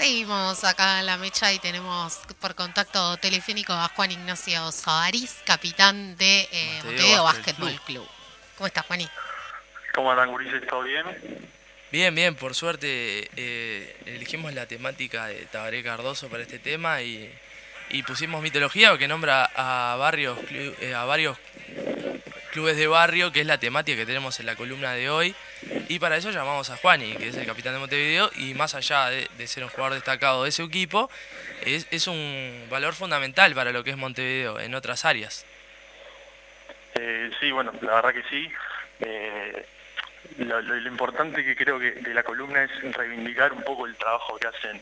Seguimos acá en la mecha y tenemos por contacto telefónico a Juan Ignacio Soaris, capitán de eh, Montevideo Básquetbol Club. ¿Cómo estás, Juaní? ¿Cómo andan, Gurises? ¿Todo bien? Bien, bien, por suerte eh, elegimos la temática de Tabaré Cardoso para este tema y, pusimos mitología que nombra a varios, eh, a varios clubes de barrio, que es la temática que tenemos en la columna de hoy. Y para eso llamamos a Juani, que es el capitán de Montevideo, y más allá de, ser un jugador destacado de ese equipo, es, un valor fundamental para lo que es Montevideo en otras áreas. Eh, sí, bueno, la verdad que sí. Eh, lo, importante que creo que de la columna es reivindicar un poco el trabajo que hacen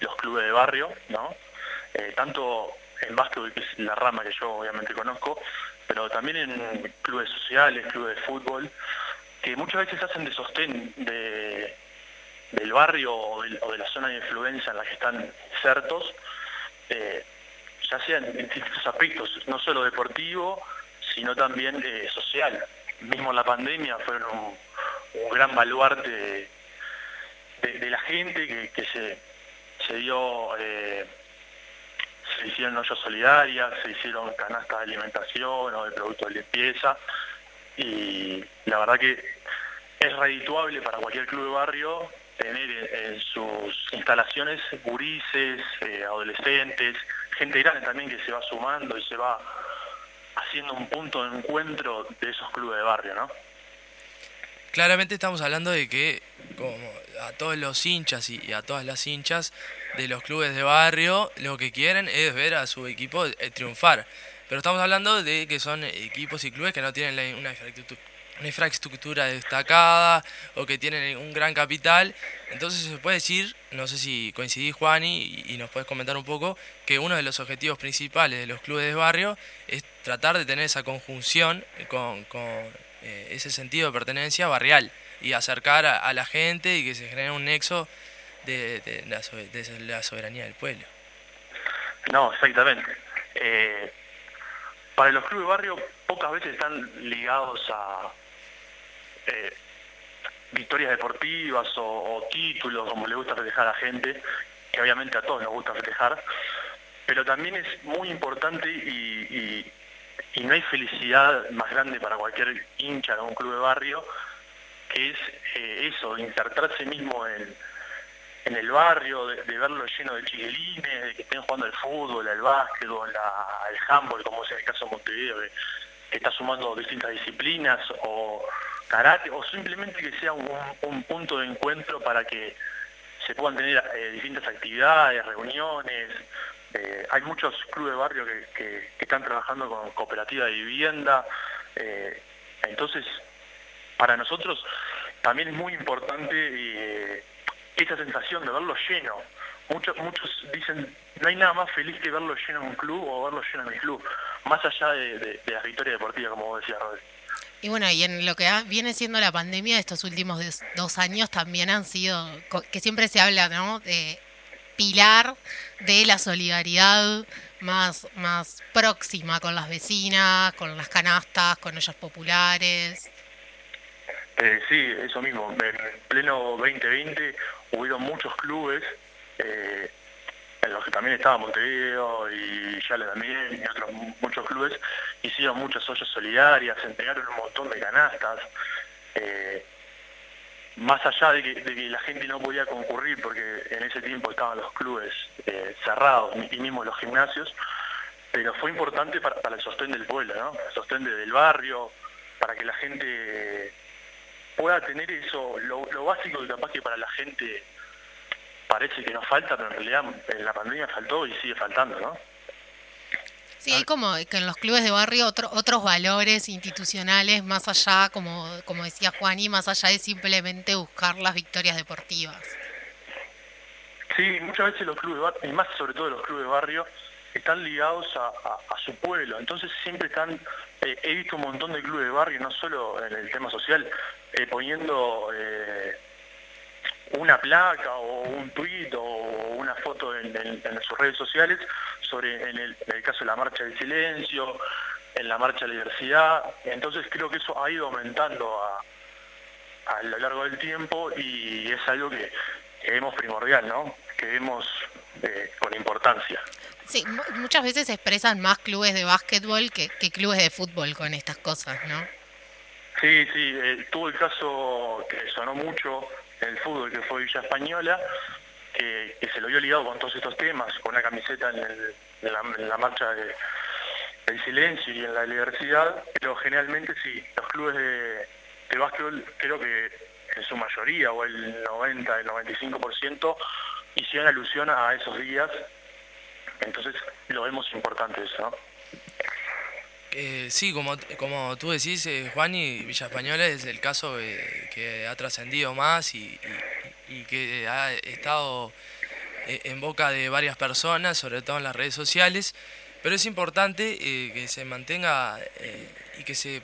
los clubes de barrio, ¿no? Eh, tanto en básquetbol, que es la rama que yo obviamente conozco, pero también en clubes sociales, clubes de fútbol, que muchas veces hacen de sostén del barrio o de, la zona de influencia en la que están certos, eh, ya sea en, distintos aspectos, no solo deportivo, sino también eh, social. Mismo la pandemia fueron un, gran baluarte de, la gente que, se, dio... Eh, se hicieron ollas solidarias, se hicieron canastas de alimentación o de productos de limpieza y la verdad que es redituable para cualquier club de barrio tener en, sus instalaciones gurises, eh, adolescentes, gente grande también que se va sumando y se va haciendo un punto de encuentro de esos clubes de barrio, ¿no? Claramente estamos hablando de que como a todos los hinchas y a todas las hinchas de los clubes de barrio lo que quieren es ver a su equipo eh, triunfar. Pero estamos hablando de que son equipos y clubes que no tienen una una infraestructura destacada o que tienen un gran capital. Entonces se puede decir, no sé si coincidís Juan y, nos puedes comentar un poco, que uno de los objetivos principales de los clubes de barrio es tratar de tener esa conjunción con, eh, ese sentido de pertenencia barrial y acercar a, la gente y que se genere un nexo de, la, soberanía del pueblo. No, exactamente. Eh, para los clubes barrio pocas veces están ligados a, eh, victorias deportivas o, títulos, como le gusta festejar a la gente, que obviamente a todos nos gusta festejar, pero también es muy importante y, no hay felicidad más grande para cualquier hincha de un club de barrio es eh, eso, insertarse mismo en, el barrio, de, verlo lleno de chiquilines, de que estén jugando al fútbol, al básquetbol, al handball, como es el caso de Montevideo, que está sumando distintas disciplinas, o karate o simplemente que sea un, punto de encuentro para que se puedan tener eh, distintas actividades, reuniones. Eh, hay muchos clubes de barrio que, están trabajando con cooperativa de vivienda. Entonces, para nosotros también es muy importante esa sensación de verlo lleno. Muchos, muchos dicen, no hay nada más feliz que verlo lleno en un club o verlo lleno en mi club, más allá de, de, de la victoria deportiva, como vos decías, Rodri. Y bueno, y en lo que viene siendo la pandemia de estos últimos dos años también han sido, que siempre se habla, ¿no? De pilar de la solidaridad más, más próxima con las vecinas, con las canastas, con ellos populares. Eh, sí, eso mismo. En pleno 2020 hubo muchos clubes eh, en los que también estaba Montevideo y Yale también, y otros muchos clubes, hicieron muchas ollas solidarias, entregaron un montón de canastas. Eh, más allá de que, la gente no podía concurrir, porque en ese tiempo estaban los clubes cerrados y mismo los gimnasios, pero fue importante para, el sostén del pueblo, ¿no? el sostén del barrio, para que la gente pueda tener eso, lo, lo básico que capaz que para la gente parece que nos falta, pero en realidad en la pandemia faltó y sigue faltando, ¿no? Sí, hay como que en los clubes de barrio otros valores institucionales más allá, como, como decía Juani, más allá de simplemente buscar las victorias deportivas. Sí, muchas veces los clubes de barrio, y más sobre todo los clubes de barrio, están ligados a, su pueblo, entonces siempre están, eh, he visto un montón de clubes de barrio, no solo en el tema social, eh, poniendo... Eh, una placa o un tuit o una foto en, sus redes sociales sobre en el, caso de la marcha del silencio, en la marcha de la diversidad. Entonces creo que eso ha ido aumentando a, lo largo del tiempo y es algo que, vemos primordial, ¿no? Que vemos con importancia. Sí, muchas veces expresan más clubes de básquetbol que, clubes de fútbol con estas cosas, ¿no? Sí, sí, eh, tuvo el caso que sonó mucho en el fútbol, que fue Villa Española, que, se lo vio ligado con todos estos temas, con una camiseta en, la, marcha del silencio y en la diversidad, pero generalmente sí, los clubes de, de básquetbol creo que en su mayoría, o el 90, el 95%, hicieron alusión a esos días entonces lo vemos importante eso. Eh, sí, como, como tú decís, eh, Juan y Villa Española es el caso que ha trascendido más y, que ha estado eh, en boca de varias personas, sobre todo en las redes sociales, pero es importante que se mantenga y que se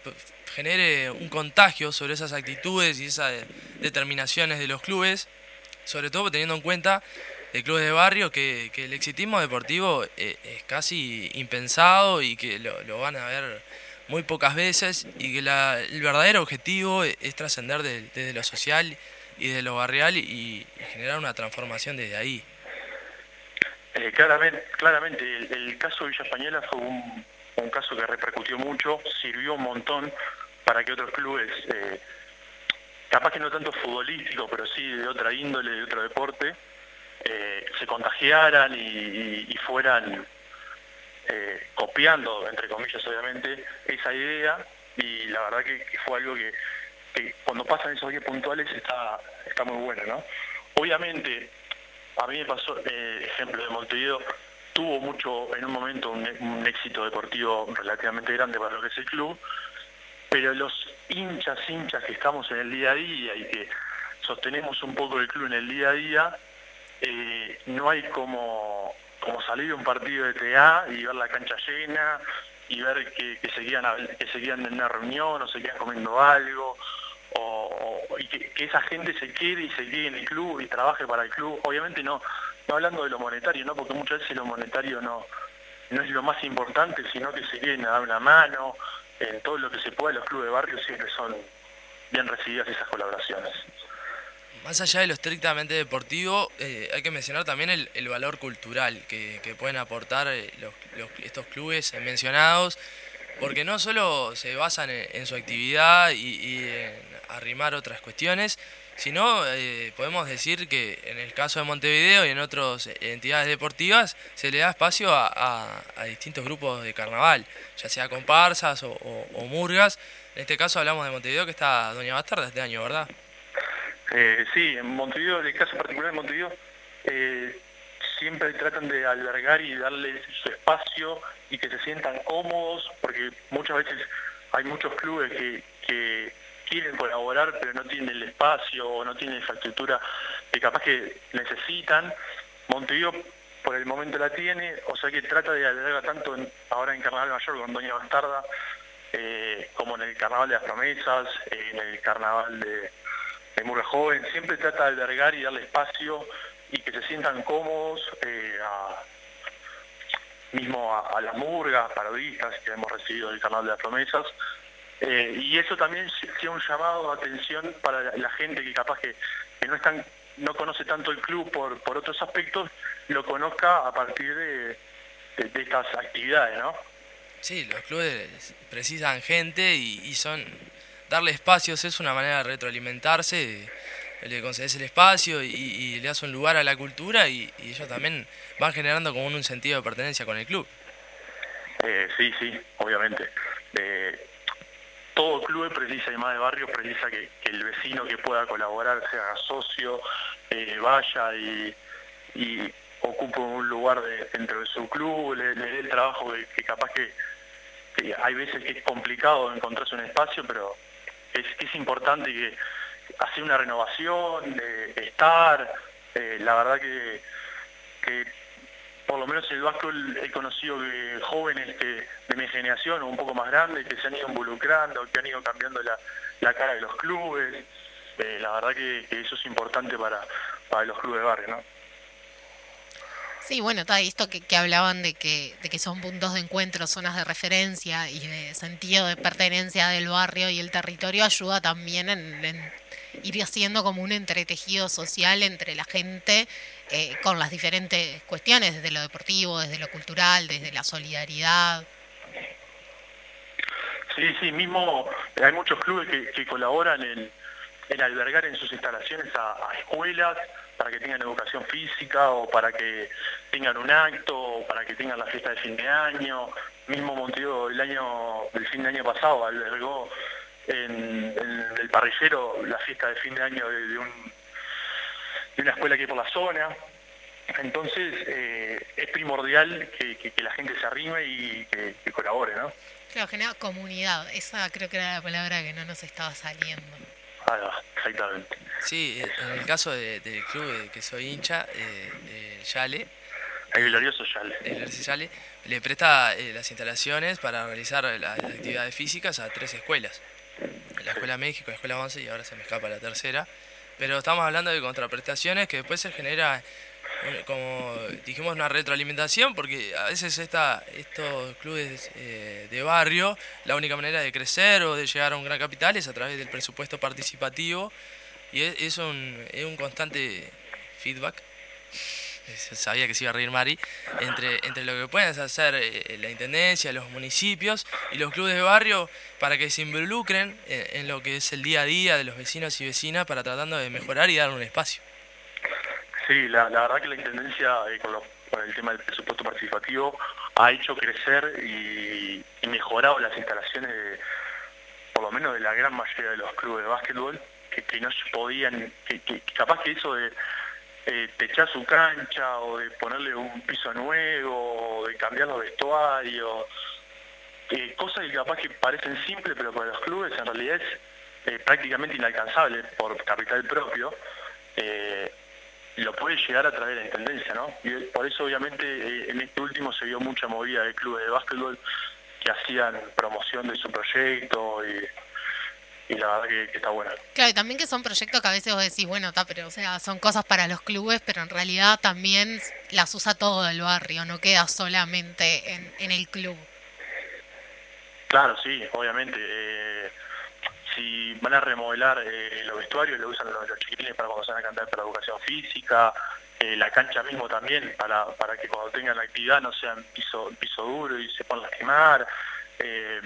genere un contagio sobre esas actitudes y esas determinaciones de los clubes, sobre todo teniendo en cuenta de clubes de barrio que, el exitismo deportivo eh, es, casi impensado y que lo, van a ver muy pocas veces y que el verdadero objetivo es, trascender desde lo social y de lo barrial y, generar una transformación desde ahí. Eh, claramente, claramente el, caso de Villa Española fue un, caso que repercutió mucho, sirvió un montón para que otros clubes, eh, capaz que no tanto futbolístico, pero sí de otra índole, de otro deporte, eh, se contagiaran y, fueran eh, copiando, entre comillas obviamente, esa idea y la verdad que, fue algo que, cuando pasan esos días puntuales está, está muy bueno, ¿no? Obviamente, a mí me pasó, eh, ejemplo de Montevideo, tuvo mucho, en un momento, un, éxito deportivo relativamente grande para lo que es el club, pero los hinchas, hinchas que estamos en el día a día y que sostenemos un poco el club en el día a día, eh, no hay como, como salir de un partido de TA y ver la cancha llena y ver que, seguían, que seguían en una reunión o seguían comiendo algo o, y que, esa gente se quede y se quede en el club y trabaje para el club. Obviamente no, no hablando de lo monetario, ¿no? porque muchas veces lo monetario no, no es lo más importante, sino que se quieren a dar una mano, en todo lo que se pueda, los clubes de barrio siempre son bien recibidas esas colaboraciones más allá de lo estrictamente deportivo, eh, hay que mencionar también el, valor cultural que, pueden aportar eh, estos clubes mencionados, porque no solo se basan en, su actividad y, en arrimar otras cuestiones, sino eh, podemos decir que en el caso de Montevideo y en otras entidades deportivas se le da espacio a, distintos grupos de carnaval, ya sea comparsas o, o murgas. En este caso hablamos de Montevideo que está Doña Bastarda este año, ¿verdad? Eh, sí, en Montevideo, en el caso particular de Montevideo, eh, siempre tratan de albergar y darles su espacio y que se sientan cómodos, porque muchas veces hay muchos clubes que, quieren colaborar pero no tienen el espacio o no tienen la infraestructura que capaz que necesitan. Montevideo por el momento la tiene, o sea que trata de albergar tanto ahora en Carnaval Mayor con Doña Bastarda, eh, como en el Carnaval de las Promesas, en el Carnaval de de Murga Joven, siempre trata de albergar y darle espacio y que se sientan cómodos, eh, mismo a, las murgas, parodistas que hemos recibido del canal de las promesas. Eh, y eso también sea un llamado de atención para la, gente que capaz que, no están no conoce tanto el club por, otros aspectos, lo conozca a partir de, estas actividades, ¿no? Sí, los clubes precisan gente y son darle espacios es una manera de retroalimentarse, le concedes el espacio y, le das un lugar a la cultura y, ellos también van generando como un sentido de pertenencia con el club. Eh, sí, sí, obviamente. Eh, todo club precisa, y más de barrio, precisa que, el vecino que pueda colaborar sea socio, eh, vaya y, ocupe un lugar dentro de su club, le, dé el trabajo que, capaz que, hay veces que es complicado encontrarse un espacio, pero es, es importante que hacer una renovación, estar, eh, la verdad que, por lo menos el Vasco he conocido que jóvenes que, de mi generación o un poco más grandes que se han ido involucrando, que han ido cambiando la, cara de los clubes, eh, la verdad que, eso es importante para, para los clubes de barrio. Sí, bueno, está esto que, que hablaban de que, que son puntos de encuentro, zonas de referencia y de sentido de pertenencia del barrio y el territorio ayuda también en, ir haciendo como un entretejido social entre la gente eh, con las diferentes cuestiones, desde lo deportivo, desde lo cultural, desde la solidaridad. Sí, sí, mismo hay muchos clubes que, colaboran en, albergar en sus instalaciones a, escuelas para que tengan educación física o para que tengan un acto o para que tengan la fiesta de fin de año. Mismo Montevideo el año, el fin de año pasado albergó en, el parrillero la fiesta de fin de año de, una escuela que por la zona. Entonces eh, es primordial que, la gente se arrime y que, que colabore, ¿no? Claro, genera comunidad. Esa creo que era la palabra que no nos estaba saliendo. Exactamente. Sí, eh, en el caso del club que soy hincha, eh, Yale. El glorioso Yale. El glorioso Yale le presta eh, las instalaciones para realizar las actividades físicas a tres escuelas. La Escuela México, la Escuela 11 y ahora se me escapa la tercera. Pero estamos hablando de contraprestaciones que después se genera como dijimos, una retroalimentación, porque a veces esta, estos clubes eh, de barrio, la única manera de crecer o de llegar a un gran capital es a través del presupuesto participativo y es, un, es un constante feedback. Sabía que se iba a reír Mari, entre, entre lo que pueden hacer eh, la intendencia, los municipios y los clubes de barrio para que se involucren en lo que es el día a día de los vecinos y vecinas para tratando de mejorar y dar un espacio. Sí, la, verdad que la Intendencia eh, con, el tema del presupuesto participativo ha hecho crecer y, mejorado las instalaciones, de, por lo menos de la gran mayoría de los clubes de básquetbol, que, no podían, capaz que eso de eh, techar su cancha o de ponerle un piso nuevo o de cambiar los vestuarios, eh, cosas que capaz que parecen simples pero para los clubes en realidad es eh, prácticamente inalcanzable por capital propio. Lo puede llegar a traer la Intendencia, ¿no? Y por eso obviamente eh, en este último se vio mucha movida de clubes de básquetbol que hacían promoción de su proyecto y, la verdad que, está buena. Claro, y también que son proyectos que a veces vos decís, bueno, está, pero o sea, son cosas para los clubes, pero en realidad también las usa todo el barrio, no queda solamente en, en el club. Claro, sí, obviamente. Eh, a remodelar eh, los vestuarios, lo usan los, chiquilines para cuando se van a cantar para educación física, eh, la cancha mismo también, para, para que cuando tengan la actividad no sean piso, piso duro y se pongan a quemar, eh,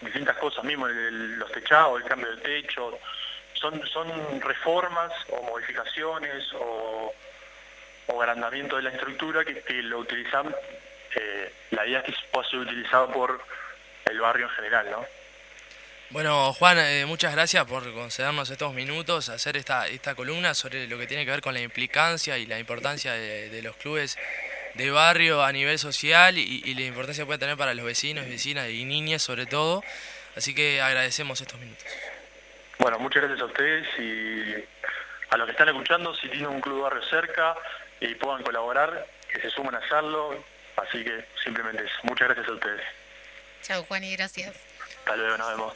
distintas cosas, mismo los techados, el cambio de techo, son, son reformas o modificaciones o, agrandamiento de la estructura que, lo utilizan, la idea es que pueda ser utilizado por el barrio en general, ¿no? Bueno, Juan, eh, muchas gracias por concedernos estos minutos, hacer esta, esta columna sobre lo que tiene que ver con la implicancia y la importancia de, los clubes de barrio a nivel social y, la importancia que puede tener para los vecinos, vecinas y niñas sobre todo. Así que agradecemos estos minutos. Bueno, muchas gracias a ustedes y a los que están escuchando, si tienen un club de barrio cerca y puedan colaborar, que se sumen a hacerlo. Así que simplemente eso. Muchas gracias a ustedes. Chao Juan y gracias. Hasta luego, nos vemos.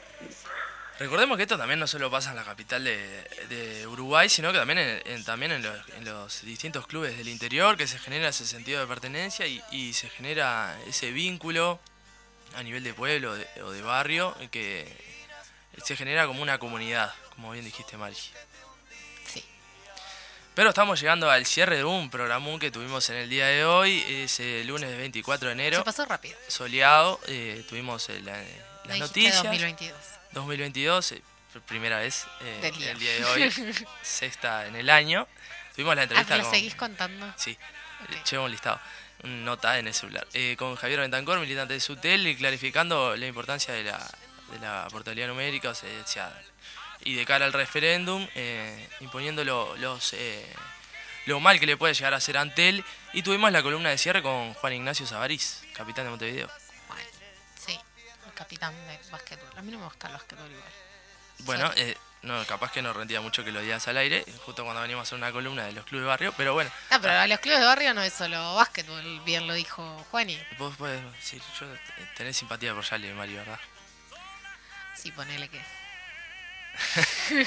Recordemos que esto también no solo pasa en la capital de, Uruguay, sino que también, en, también en los, distintos clubes del interior, que se genera ese sentido de pertenencia y, se genera ese vínculo a nivel de pueblo o de barrio, que se genera como una comunidad, como bien dijiste, Mari. Sí. Pero estamos llegando al cierre de un programón que tuvimos en el día de hoy, ese lunes 24 de enero. Se pasó rápido. Soleado, eh, tuvimos el las noticias. 2022. 2022, eh, primera vez eh, el día de hoy, sexta en el año. Tuvimos la entrevista ah, ¿lo seguís contando? Sí, okay. un listado, nota en el celular. Eh, con Javier Bentancor, militante de SUTEL, y clarificando la importancia de la, de la portabilidad numérica, o sea, y de cara al referéndum, eh, imponiendo los, lo mal que le puede llegar a hacer Antel. Y tuvimos la columna de cierre con Juan Ignacio Savariz, capitán de Montevideo capitán de básquetbol. A mí no me gusta el básquetbol igual. Bueno, eh, no, capaz que no rendía mucho que lo digas al aire, justo cuando veníamos a hacer una columna de los clubes de barrio, pero bueno. Ah, pero a los clubes de barrio no es solo básquetbol, bien lo dijo Juani. Vos puedes, sí, yo tenés simpatía por Yali, Mario, ¿verdad? Sí, ponele que.